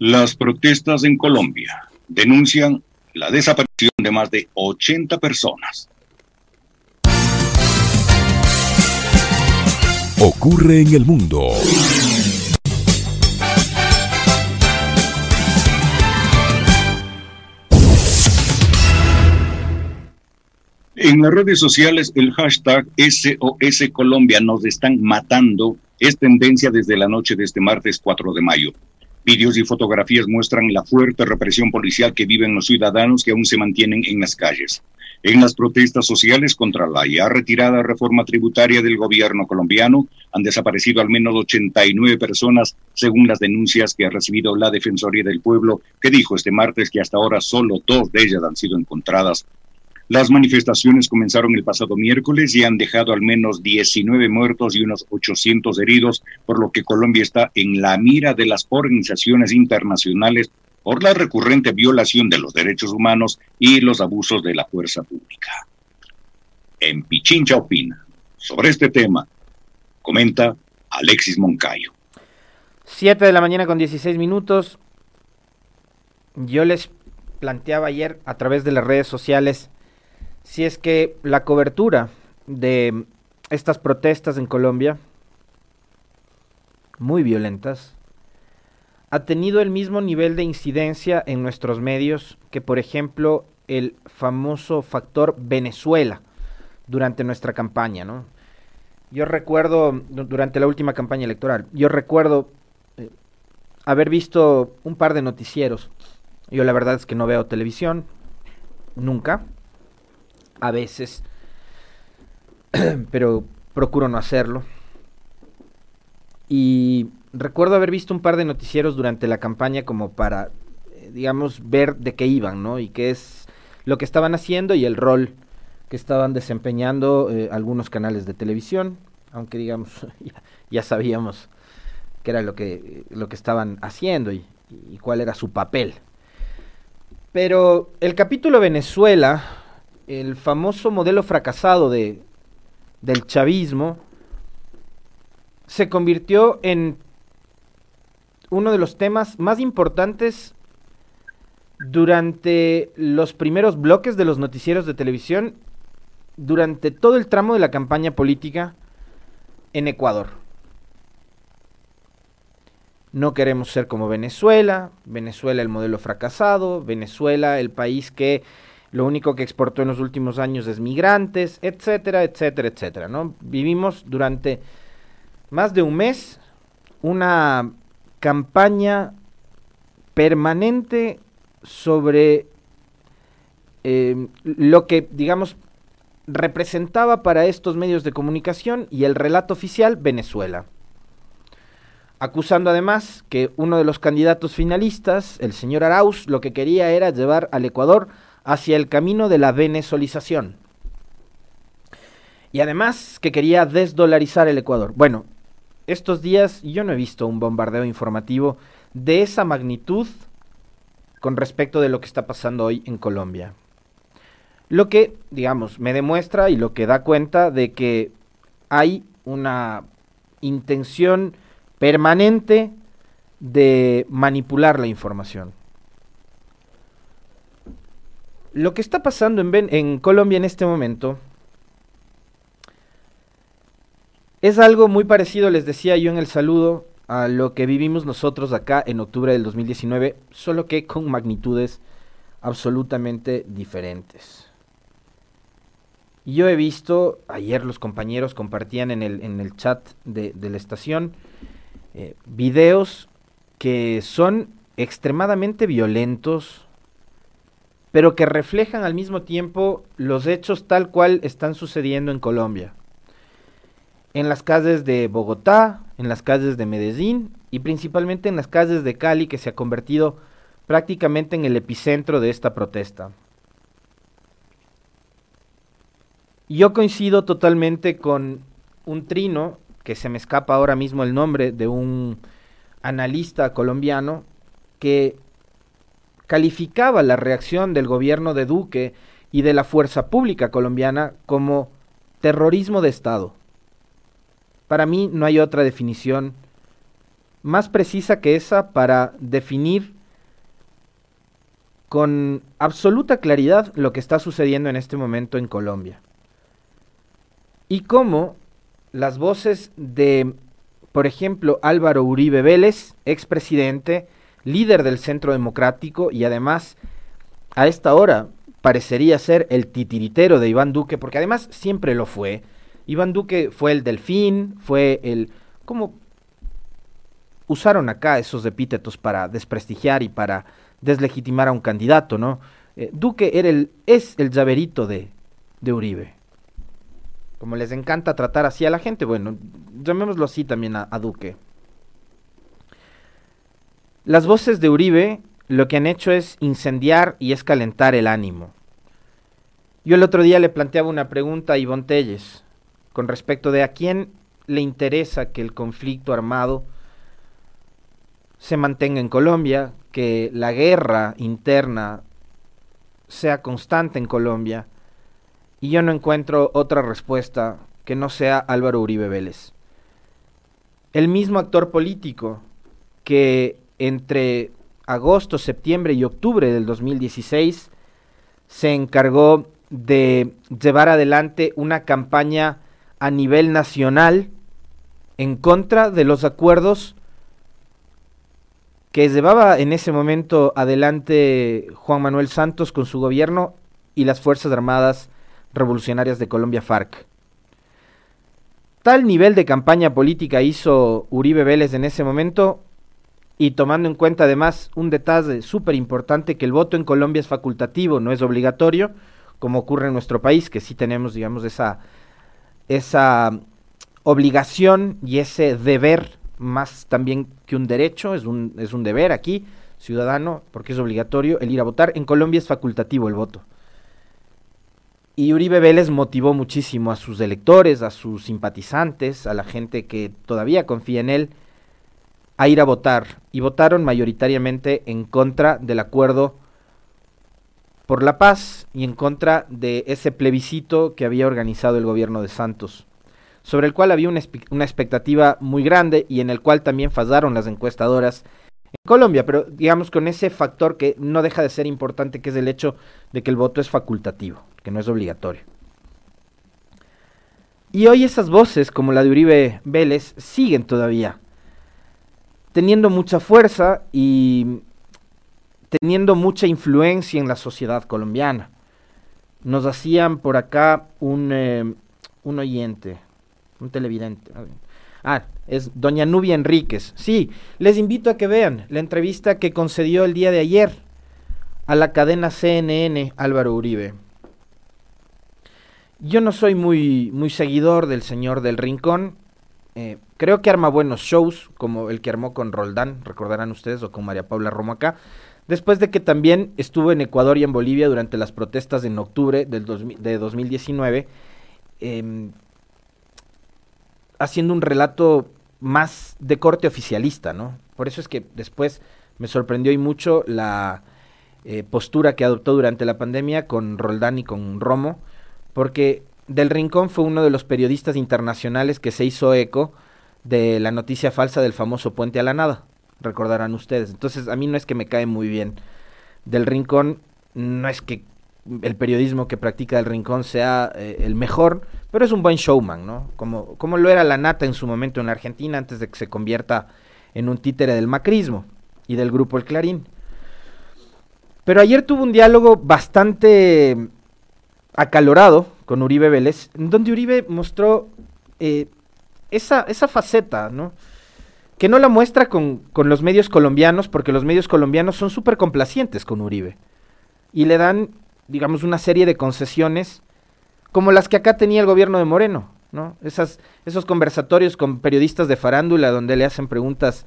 Las protestas en Colombia denuncian la desaparición de más de 80 personas. Ocurre en el mundo. En las redes sociales el hashtag SOS Colombia nos están matando es tendencia desde la noche de este martes 4 de mayo. Vídeos y fotografías muestran la fuerte represión policial que viven los ciudadanos que aún se mantienen en las calles. En las protestas sociales contra la ya retirada reforma tributaria del gobierno colombiano han desaparecido al menos 89 personas, según las denuncias que ha recibido la Defensoría del Pueblo, que dijo este martes que hasta ahora solo dos de ellas han sido encontradas las manifestaciones comenzaron el pasado miércoles y han dejado al menos 19 muertos y unos 800 heridos, por lo que Colombia está en la mira de las organizaciones internacionales por la recurrente violación de los derechos humanos y los abusos de la fuerza pública. En Pichincha opina sobre este tema, comenta Alexis Moncayo. Siete de la mañana con 16 minutos. Yo les planteaba ayer a través de las redes sociales si es que la cobertura de estas protestas en Colombia, muy violentas, ha tenido el mismo nivel de incidencia en nuestros medios que, por ejemplo, el famoso factor Venezuela durante nuestra campaña, ¿no? Yo recuerdo, durante la última campaña electoral, yo recuerdo eh, haber visto un par de noticieros. Yo la verdad es que no veo televisión, nunca, a veces, pero procuro no hacerlo. Y recuerdo haber visto un par de noticieros durante la campaña como para, eh, digamos, ver de qué iban, ¿no? Y qué es lo que estaban haciendo y el rol que estaban desempeñando eh, algunos canales de televisión, aunque digamos, ya, sabíamos qué era lo que, lo que estaban haciendo y cuál era su papel. Pero el capítulo Venezuela el famoso modelo fracasado de, del chavismo se convirtió en uno de los temas más importantes durante los primeros bloques de los noticieros de televisión, durante todo el tramo de la campaña política en Ecuador. No queremos ser como Venezuela, Venezuela el modelo fracasado, Venezuela el país que lo único que exportó en los últimos años es migrantes, etcétera, etcétera, etcétera, ¿no? Vivimos durante más de un mes una campaña permanente sobre eh, lo que, digamos, representaba para estos medios de comunicación y el relato oficial Venezuela. Acusando además que uno de los candidatos finalistas, el señor Arauz, lo que quería era llevar al Ecuador hacia el camino de la venezolización. Y además que quería desdolarizar el Ecuador. Bueno, estos días yo no he visto un bombardeo informativo de esa magnitud con respecto de lo que está pasando hoy en Colombia. Lo que, digamos, me demuestra y lo que da cuenta de que hay una intención permanente de manipular la información. Lo que está pasando en, Colombia en este momento es algo muy parecido, les decía yo en el saludo, a lo que vivimos nosotros acá en octubre del 2019, solo que con magnitudes absolutamente diferentes. Yo he visto, ayer los compañeros compartían en el, en el chat de, la estación, eh, videos que son extremadamente violentos, pero que reflejan al mismo tiempo los hechos tal cual están sucediendo en Colombia. En las calles de Bogotá, en las calles de Medellín y principalmente en las calles de Cali que se ha convertido prácticamente en el epicentro de esta protesta. Yo coincido totalmente con un trino, que se me escapa ahora mismo el nombre, de un analista colombiano, que calificaba la reacción del gobierno de Duque y de la fuerza pública colombiana como terrorismo de Estado. Para mí no hay otra definición más precisa que esa para definir con absoluta claridad lo que está sucediendo en este momento en Colombia. Y cómo las voces de, por ejemplo, Álvaro Uribe Vélez, expresidente, líder del Centro Democrático y además a esta hora parecería ser el titiritero de Iván Duque, porque además siempre lo fue. Iván Duque fue el delfín, fue el... ¿Cómo usaron acá esos epítetos para desprestigiar y para deslegitimar a un candidato, ¿no? Eh, Duque era el, es el llaverito de, de Uribe. Como les encanta tratar así a la gente, bueno, llamémoslo así también a, a Duque. Las voces de Uribe lo que han hecho es incendiar y escalentar el ánimo. Yo el otro día le planteaba una pregunta a Ivonne Telles con respecto de a quién le interesa que el conflicto armado se mantenga en Colombia, que la guerra interna sea constante en Colombia, y yo no encuentro otra respuesta que no sea Álvaro Uribe Vélez. El mismo actor político que entre agosto, septiembre y octubre del 2016 se encargó de llevar adelante una campaña a nivel nacional en contra de los acuerdos que llevaba en ese momento adelante Juan Manuel Santos con su gobierno y las Fuerzas Armadas Revolucionarias de Colombia FARC. Tal nivel de campaña política hizo Uribe Vélez en ese momento y tomando en cuenta además un detalle súper importante que el voto en Colombia es facultativo, no es obligatorio, como ocurre en nuestro país, que sí tenemos, digamos, esa, esa obligación y ese deber más también que un derecho, es un, es un deber aquí, ciudadano, porque es obligatorio el ir a votar. En Colombia es facultativo el voto. Y Uribe Vélez motivó muchísimo a sus electores, a sus simpatizantes, a la gente que todavía confía en él, a ir a votar. Y votaron mayoritariamente en contra del acuerdo por la paz y en contra de ese plebiscito que había organizado el gobierno de Santos sobre el cual había una, expectativa muy grande y en el cual también fallaron las encuestadoras en Colombia, pero digamos con ese factor que no deja de ser importante, que es el hecho de que el voto es facultativo, que no es obligatorio. Y hoy esas voces, como la de Uribe Vélez, siguen todavía teniendo mucha fuerza y teniendo mucha influencia en la sociedad colombiana. Nos hacían por acá un, eh, un oyente, un televidente. Ah, es doña Nubia Enríquez. Sí, les invito a que vean la entrevista que concedió el día de ayer a la cadena CNN Álvaro Uribe. Yo no soy muy, muy seguidor del señor del Rincón. Eh, creo que arma buenos shows, como el que armó con Roldán, recordarán ustedes, o con María Paula Romo acá. Después de que también estuvo en Ecuador y en Bolivia durante las protestas en octubre del de 2019. Eh, em, haciendo un relato más de corte oficialista, ¿no? Por eso es que después me sorprendió y mucho la eh, postura que adoptó durante la pandemia con Roldán y con Romo, porque Del Rincón fue uno de los periodistas internacionales que se hizo eco de la noticia falsa del famoso puente a la nada, recordarán ustedes. Entonces a mí no es que me cae muy bien. Del Rincón no es que el periodismo que practica el Rincón sea eh, el mejor, pero es un buen showman, ¿no? Como, como lo era la nata en su momento en Argentina antes de que se convierta en un títere del macrismo y del grupo El Clarín. Pero ayer tuvo un diálogo bastante acalorado con Uribe Vélez, donde Uribe mostró eh, esa, esa faceta, ¿no? Que no la muestra con, con los medios colombianos, porque los medios colombianos son súper complacientes con Uribe. Y le dan digamos, una serie de concesiones como las que acá tenía el gobierno de Moreno, ¿no? Esas, esos conversatorios con periodistas de farándula donde le hacen preguntas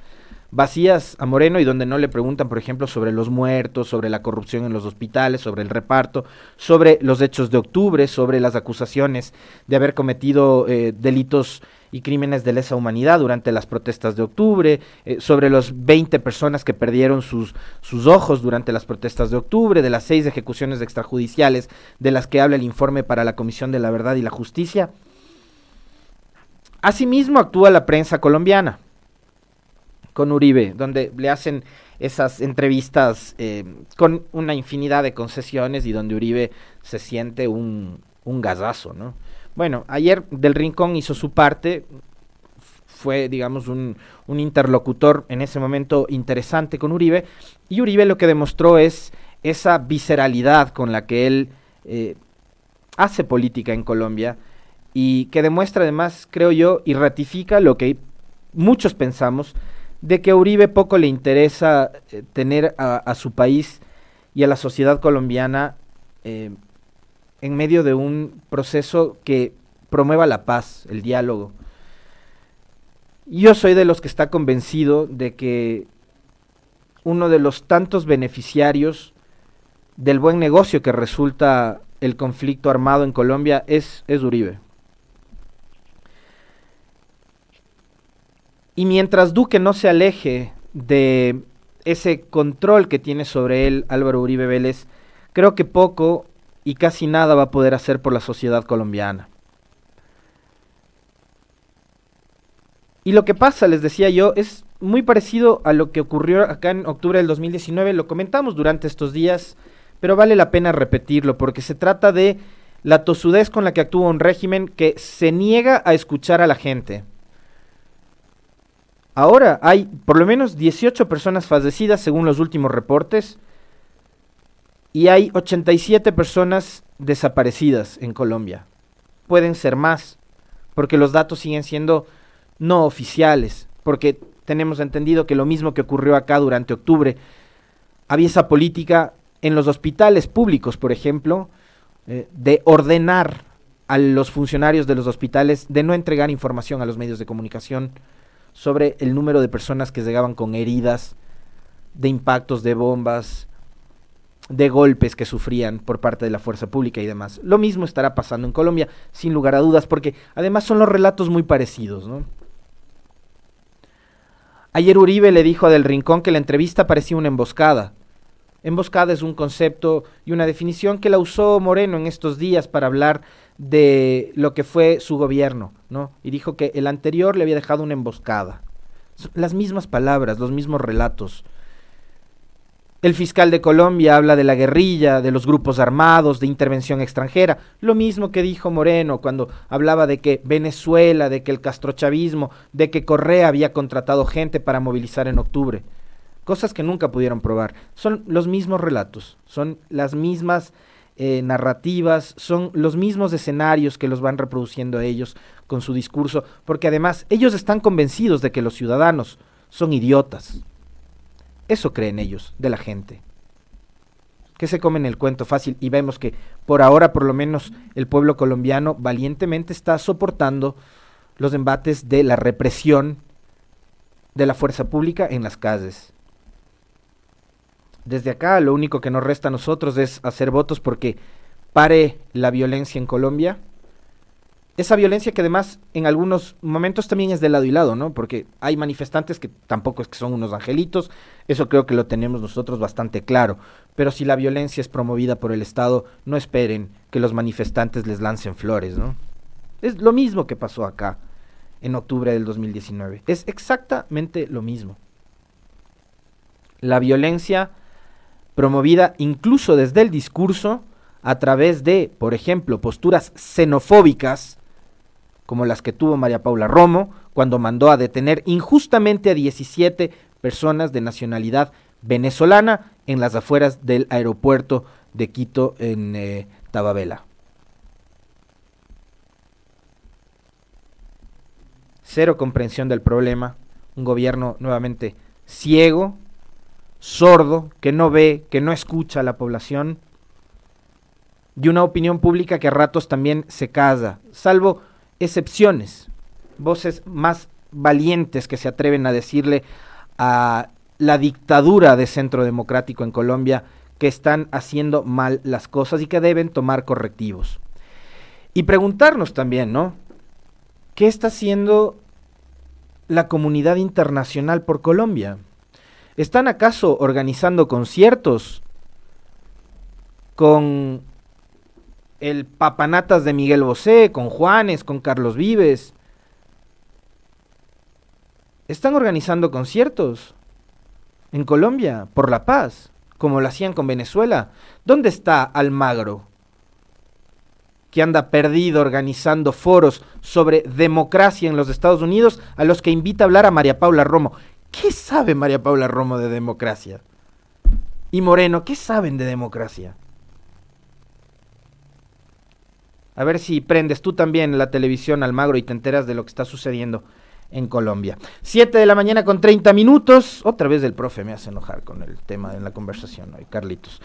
vacías a Moreno y donde no le preguntan, por ejemplo, sobre los muertos, sobre la corrupción en los hospitales, sobre el reparto, sobre los hechos de octubre, sobre las acusaciones de haber cometido eh, delitos y crímenes de lesa humanidad durante las protestas de octubre, eh, sobre los 20 personas que perdieron sus, sus ojos durante las protestas de octubre, de las seis ejecuciones extrajudiciales de las que habla el informe para la Comisión de la Verdad y la Justicia. Asimismo actúa la prensa colombiana. Con Uribe, donde le hacen esas entrevistas eh, con una infinidad de concesiones y donde Uribe se siente un, un ¿no? Bueno, ayer Del Rincón hizo su parte, fue, digamos, un, un, interlocutor en ese momento interesante con Uribe, y Uribe lo que demostró es esa visceralidad con la que él eh, hace política en Colombia y que demuestra además, creo yo, y ratifica lo que muchos pensamos, de que Uribe poco le interesa eh, tener a, su país y a la sociedad colombiana eh, en medio de un proceso que promueva la paz, el diálogo. Yo soy de los que está convencido de que uno de los tantos beneficiarios del buen negocio que resulta el conflicto armado en Colombia es, es Uribe. Y mientras Duque no se aleje de ese control que tiene sobre él Álvaro Uribe Vélez, creo que poco y casi nada va a poder hacer por la sociedad colombiana. Y lo que pasa, les decía yo, es muy parecido a lo que ocurrió acá en octubre del 2019, lo comentamos durante estos días, pero vale la pena repetirlo porque se trata de la tosudez con la que actúa un régimen que se niega a escuchar a la gente. Ahora hay por lo menos 18 personas fallecidas según los últimos reportes y hay 87 personas desaparecidas en Colombia. Pueden ser más, porque los datos siguen siendo no oficiales, porque tenemos entendido que lo mismo que ocurrió acá durante octubre, había esa política en los hospitales públicos, por ejemplo, eh, de ordenar a los funcionarios de los hospitales de no entregar información a los medios de comunicación sobre el número de personas que llegaban con heridas, de impactos de bombas, de golpes que sufrían por parte de la fuerza pública y demás. Lo mismo estará pasando en Colombia, sin lugar a dudas, porque además son los relatos muy parecidos, ¿no? Ayer Uribe le dijo a Del Rincón que la entrevista parecía una emboscada, Emboscada es un concepto y una definición que la usó Moreno en estos días para hablar de lo que fue su gobierno, ¿no? Y dijo que el anterior le había dejado una emboscada. Las mismas palabras, los mismos relatos. El fiscal de Colombia habla de la guerrilla, de los grupos armados, de intervención extranjera, lo mismo que dijo Moreno cuando hablaba de que Venezuela, de que el castrochavismo, de que Correa había contratado gente para movilizar en octubre cosas que nunca pudieron probar. Son los mismos relatos, son las mismas eh, narrativas, son los mismos escenarios que los van reproduciendo ellos con su discurso, porque además ellos están convencidos de que los ciudadanos son idiotas. Eso creen ellos, de la gente. Que se comen el cuento fácil y vemos que por ahora por lo menos el pueblo colombiano valientemente está soportando los embates de la represión de la fuerza pública en las calles desde acá lo único que nos resta a nosotros es hacer votos porque pare la violencia en Colombia. Esa violencia que además en algunos momentos también es de lado y lado, ¿no? Porque hay manifestantes que tampoco es que son unos angelitos, eso creo que lo tenemos nosotros bastante claro. Pero si la violencia es promovida por el Estado, no esperen que los manifestantes les lancen flores, ¿no? Es lo mismo que pasó acá en octubre del 2019. Es exactamente lo mismo. La violencia promovida incluso desde el discurso a través de, por ejemplo, posturas xenofóbicas, como las que tuvo María Paula Romo, cuando mandó a detener injustamente a 17 personas de nacionalidad venezolana en las afueras del aeropuerto de Quito en eh, Tababela. Cero comprensión del problema, un gobierno nuevamente ciego, sordo, que no ve, que no escucha a la población, y una opinión pública que a ratos también se casa, salvo excepciones, voces más valientes que se atreven a decirle a la dictadura de Centro Democrático en Colombia que están haciendo mal las cosas y que deben tomar correctivos. Y preguntarnos también, ¿no? ¿Qué está haciendo la comunidad internacional por Colombia? ¿Están acaso organizando conciertos con el Papanatas de Miguel Bosé, con Juanes, con Carlos Vives? están organizando conciertos en Colombia por la paz, como lo hacían con Venezuela. ¿Dónde está Almagro? que anda perdido organizando foros sobre democracia en los Estados Unidos, a los que invita a hablar a María Paula Romo. ¿Qué sabe María Paula Romo de democracia? Y Moreno, ¿qué saben de democracia? A ver si prendes tú también la televisión Almagro y te enteras de lo que está sucediendo en Colombia. Siete de la mañana con 30 minutos. Otra vez el profe me hace enojar con el tema de la conversación hoy, Carlitos.